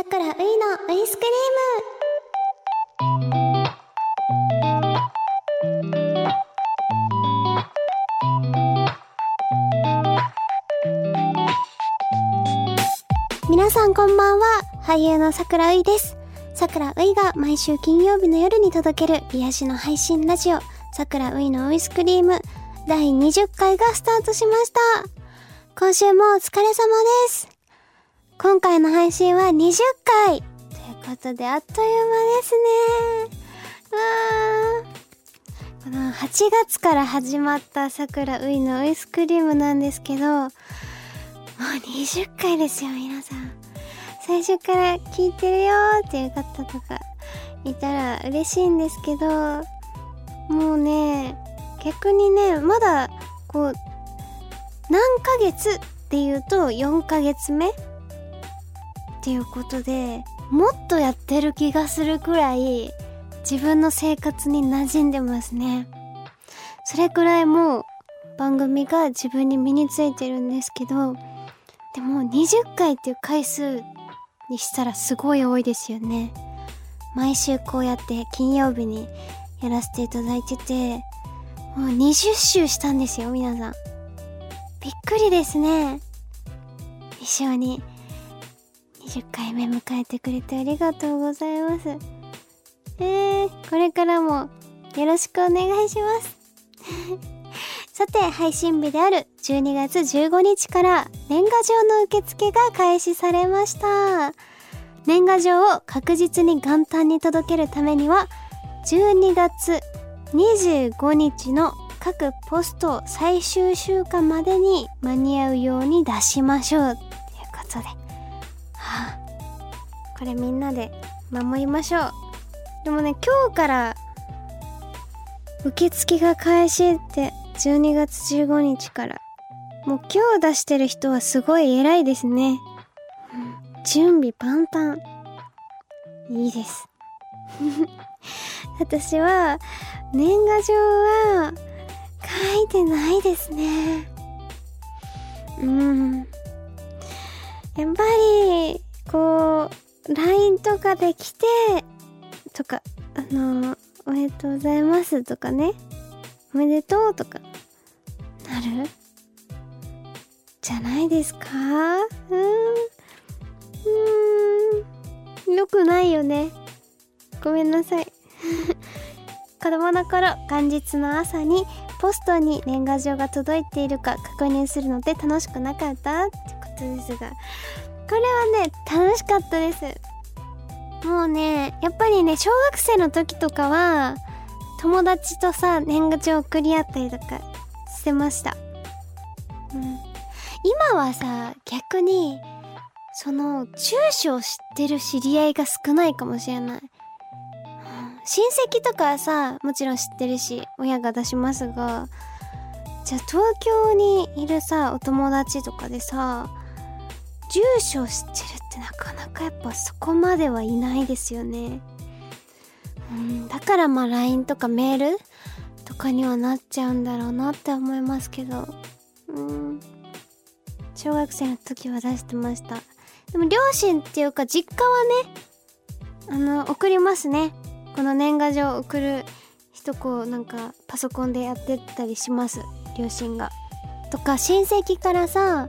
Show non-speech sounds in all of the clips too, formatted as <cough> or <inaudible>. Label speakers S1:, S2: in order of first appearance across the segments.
S1: さくらういのウイスクリーム。皆さんこんばんは。俳優のさくらういです。さくらういが毎週金曜日の夜に届ける癒しの配信ラジオ。さくらういのウイスクリーム。第20回がスタートしました。今週もお疲れ様です。今回の配信は20回。ということであっという間ですね。わーこの8月から始まった桜ういのウイスクリームなんですけどもう20回ですよ皆さん。最初から聞いてるよーっていう方とかいたら嬉しいんですけどもうね逆にねまだこう何ヶ月っていうと4ヶ月目っていうことでもっとやってる気がするくらい自分の生活に馴染んでますね。それくらいもう番組が自分に身についてるんですけどでも20回っていう回数にしたらすごい多いですよね。毎週こうやって金曜日にやらせていただいててもう20周したんですよ皆さん。びっくりですね。一緒に。20回目迎えてくれてありがとうございます。えー、これからもよろしくお願いします。<laughs> さて配信日である12月15日から年賀状の受付が開始されました。年賀状を確実に元旦に届けるためには12月25日の各ポスト最終週間までに間に合うように出しましょう。っていうことでこれみんなで守りましょう。でもね今日から受付が開始って12月15日から。もう今日出してる人はすごい偉いですね、準備万端。いいです。<laughs> 私は年賀状は書いてないですね。うん。やっぱりこう LINE とかで来てとかあのおめでとうございますとかね。おめでとうとか。なる？じゃないですか？うん。うん。よくないよね。ごめんなさい。<laughs> 子供の頃元日の朝にポストに年賀状が届いているか確認するので楽しくなかったってことですがこれはね楽しかったです。もうねやっぱりね小学生の時とかは友達とさ年賀状送り合ったりとかしてました。うん。今はさ逆にその住所を知ってる知り合いが少ないかもしれない。親戚とかはさもちろん知ってるし親が出しますがじゃあ東京にいるさお友達とかでさ住所を知ってるってなかなかやっぱそこまではいないですよね。うんだからまあ LINE とかメールとかにはなっちゃうんだろうなって思いますけど。うん。小学生の時は出してました。でも両親っていうか実家はねあの送りますね。この年賀状送る人こうなんかパソコンでやってたりします。両親が。とか親戚からさ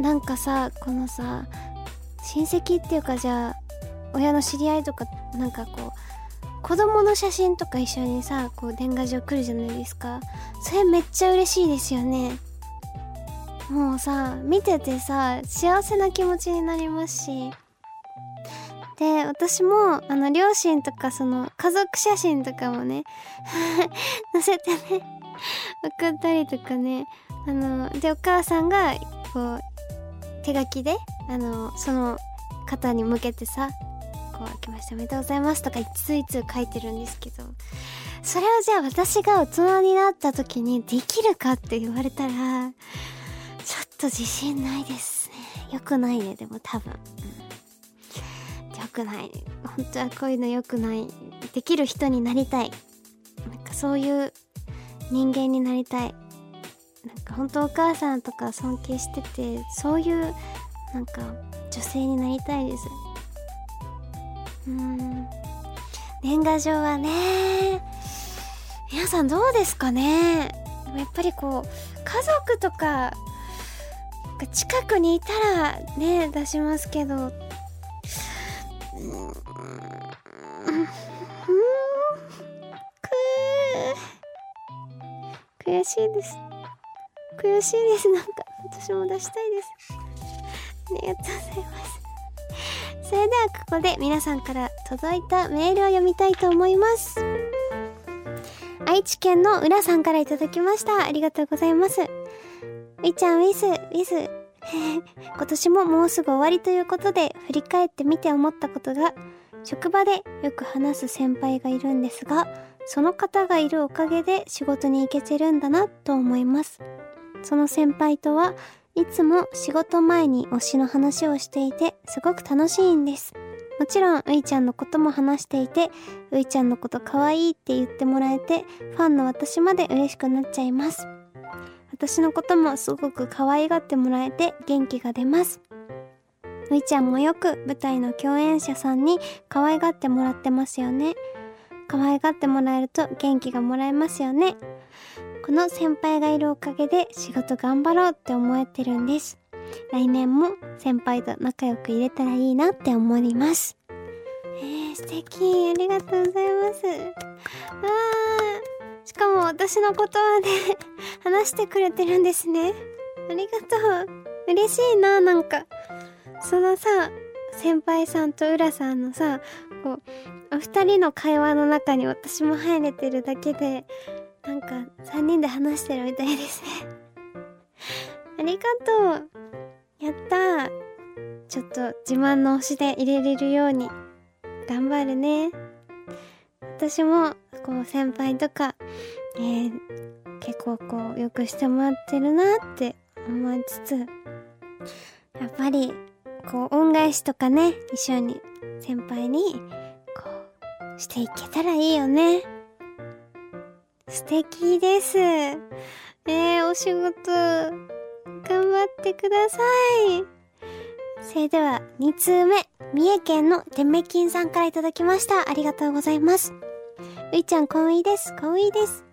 S1: なんかさこのさ親戚っていうかじゃあ親の知り合いとかなんかこう子供の写真とか一緒にさこう年賀状来るじゃないですか。それめっちゃ嬉しいですよね。もうさ見ててさ幸せな気持ちになりますし。で私もあの両親とかその家族写真とかもね <laughs> 載せてね送ったりとかねあのでお母さんがこう手書きであのその方に向けてさ「こう明けましておめでとうございます」とか一通一通書いてるんですけどそれをじゃあ私が大人になった時にできるかって言われたらちょっと自信ないですねよくないねでも多分、うん、よくない本当はこういうのよくないできる人になりたいなんかそういう人間になりたいなんか本当お母さんとか尊敬しててそういうなんか女性になりたいです。うん。年賀状はね皆さんどうですかね。やっぱりこう家族とかが近くにいたらね出しますけど。うん。く悔しいです。悔しいです。なんか私も出したいです。ありがとうございます。それではここで皆さんから届いたメールを読みたいと思います。愛知県の浦さんからいただきました。ありがとうございます。いちゃんウィスウィス <laughs> 今年ももうすぐ終わりということで振り返ってみて思ったことが職場でよく話す先輩がいるんですがその方がいるおかげで仕事に行けてるんだなと思います。その先輩とはいつも仕事前に推しの話をしていてすごく楽しいんです。もちろんういちゃんのことも話していてういちゃんのこと可愛いって言ってもらえてファンの私まで嬉しくなっちゃいます。私のこともすごく可愛がってもらえて元気が出ます。ういちゃんもよく舞台の共演者さんに可愛がってもらってますよね。可愛がってもらえると元気がもらえますよね。この先輩がいるおかげで仕事頑張ろうって思えてるんです。来年も先輩と仲良く入れたらいいなって思います。えー、素敵ありがとうございます。あー。しかも私のことはね <laughs> 話してくれてるんですね。ありがとう。嬉しいななんか。そのさ先輩さんと浦さんのさこうお二人の会話の中に私も入れてるだけでなんか3人で話してるみたいですね。<laughs> ありがとう。やったちょっと自慢の推しで入れれるように頑張るね。私もこう先輩とか、えー、結構こうよくしてもらってるなって思いつつやっぱりこう恩返しとかね一緒に先輩にこうしていけたらいいよね。素敵です。えー、お仕事頑張ってください。それでは2通目三重県のてめきんさんからいただきました。ありがとうございます。ういちゃんかわいいです。かわいいです。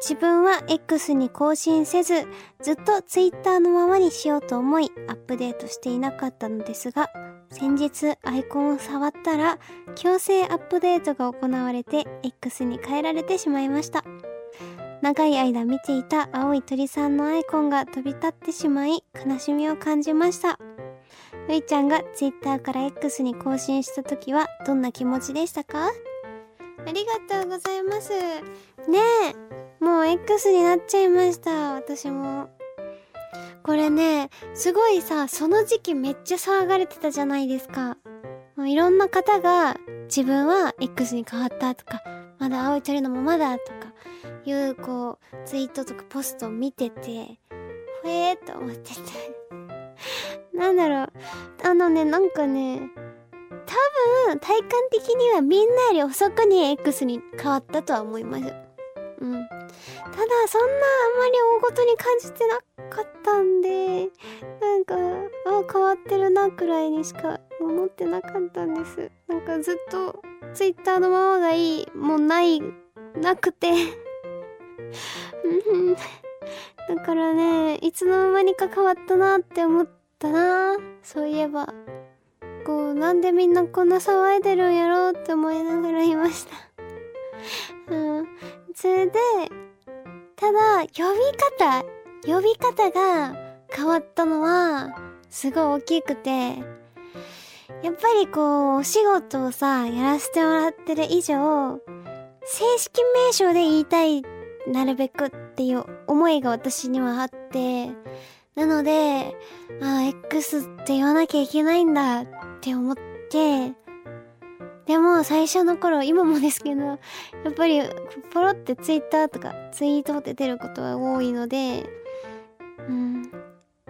S1: 自分は X に更新せず、ずっと Twitter のままにしようと思い、アップデートしていなかったのですが、先日アイコンを触ったら、強制アップデートが行われて、X に変えられてしまいました。長い間見ていた青い鳥さんのアイコンが飛び立ってしまい、悲しみを感じました。ういちゃんが Twitter から X に更新した時は、どんな気持ちでしたか？ありがとうございます。ねえ、もう X になっちゃいました、私も。これね、すごいさ、その時期めっちゃ騒がれてたじゃないですか。もういろんな方が自分は X に変わったとか、まだ青い鳥のままだとか、いうこう、ツイートとかポストを見てて、ほえーと思ってて。<laughs> なんだろう。あのね、なんかね、多分、体感的にはみんなより遅くに X に変わったとは思います。うん。ただ、そんなあんまり大ごとに感じてなかったんで、なんか、あ、変わってるなくらいにしか思ってなかったんです。なんかずっと Twitter のままがいい、もうない、なくてだからね、いつの間にか変わったなって思ったな。そういえば。こう、なんでみんなこんな騒いでるんやろうって思いながらいましたうん。それで、ただ、呼び方、呼び方が変わったのは、すごい大きくて、やっぱりこう、お仕事をさ、やらせてもらってる以上、正式名称で言いたい、なるべくっていう思いが私にはあって、なので、ああ、X って言わなきゃいけないんだって思って、でも最初の頃、今もですけど、やっぱりポロって Twitter とかツイートって出ることは多いので、うん。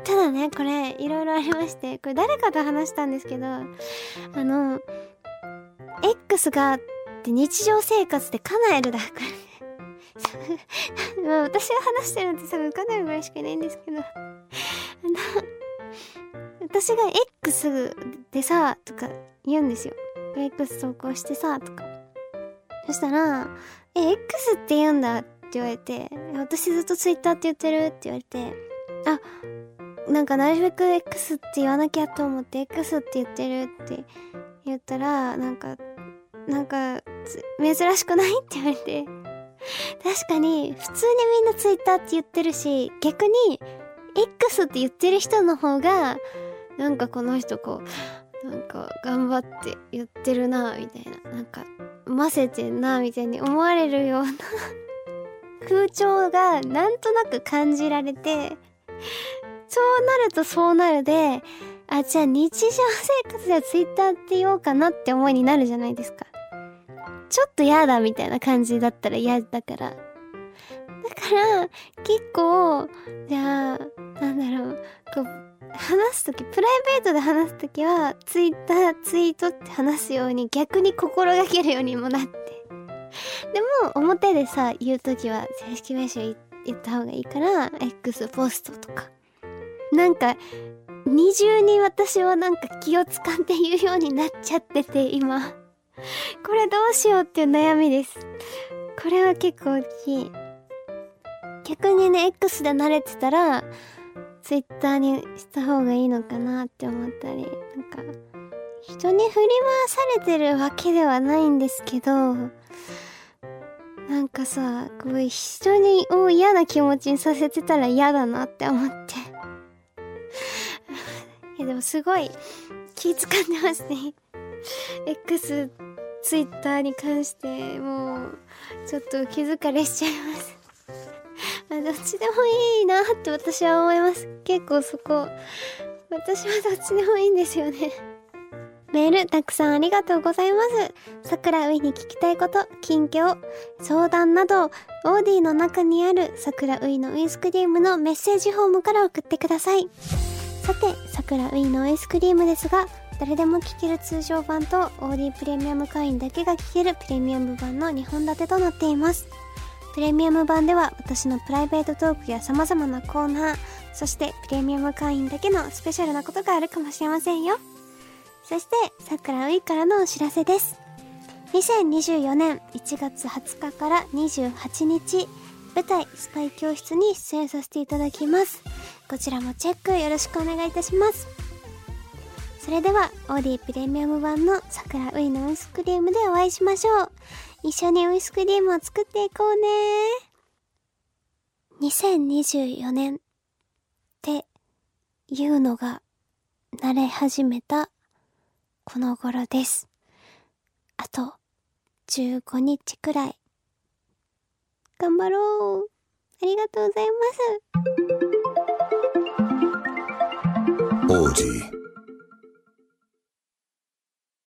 S1: ただね、これ、いろいろありまして、これ誰かと話したんですけど、あの、X がって日常生活でカナエルだから。まあ私が話してるのって多分カナエルぐらいしかいないんですけど、あの、私が X でさ、とか言うんですよ。X 投稿してさ、とか。そしたら、え、X って言うんだって言われて、私ずっと Twitter って言ってるって言われて、あ、なんかなるべく X って言わなきゃと思って X って言ってるって言ったら、なんか、なんか、珍しくない？って言われて、確かに、普通にみんな Twitter って言ってるし、逆に、X って言ってる人の方が、なんかこの人こう、なんか頑張って言ってるな、みたいな。なんか、ませてんな、みたいに思われるような <laughs> 風潮がなんとなく感じられて、そうなるとそうなるで、あ、じゃあ日常生活では Twitter って言おうかなって思いになるじゃないですか。ちょっと嫌だみたいな感じだったら嫌だから。だから、結構、じゃあ、なんだろ、う、話すとき、プライベートで話すときは、ツイッター、ツイートって話すように逆に心がけるようにもなって。でも、表でさ、言うときは正式名称言った方がいいから、X ポストとか。なんか、二重に私はなんか気を使って言うようになっちゃってて、今。これどうしようっていう悩みです。これは結構大きい。逆にね、X で慣れてたら、Twitter にした方がいいのかなって思ったり、なんか、人に振り回されてるわけではないんですけど、なんかさ、こう人にを嫌な気持ちにさせてたら嫌だなって思って。<laughs> いやでもすごい気使ってますね。X、Twitter に関してもうちょっと気疲れしちゃいます。どっちでもいいなって私は思います。結構そこ、私はどっちでもいいんですよね。メールたくさんありがとうございます。桜ういに聞きたいこと、近況、相談など、オーディの中にある桜ういのウイスクリームのメッセージフォームから送ってください。さて、桜ウイのアイスクリームですが、誰でも聴ける通常版と OD プレミアム会員だけが聴けるプレミアム版の2本立てとなっています。プレミアム版では私のプライベートトークや様々なコーナー、そしてプレミアム会員だけのスペシャルなことがあるかもしれませんよ。そして、桜ウイからのお知らせです。2024年1月20日から28日、舞台スパイ教室に出演させていただきます。こちらもチェックよろしくお願いいたします。それでは、オーディプレミアム版の桜ウイのアイスクリームでお会いしましょう。一緒にアイスクリームを作っていこうね。2024年っていうのが慣れ始めたこの頃です。あと15日くらい頑張ろう。ありがとうございます。王子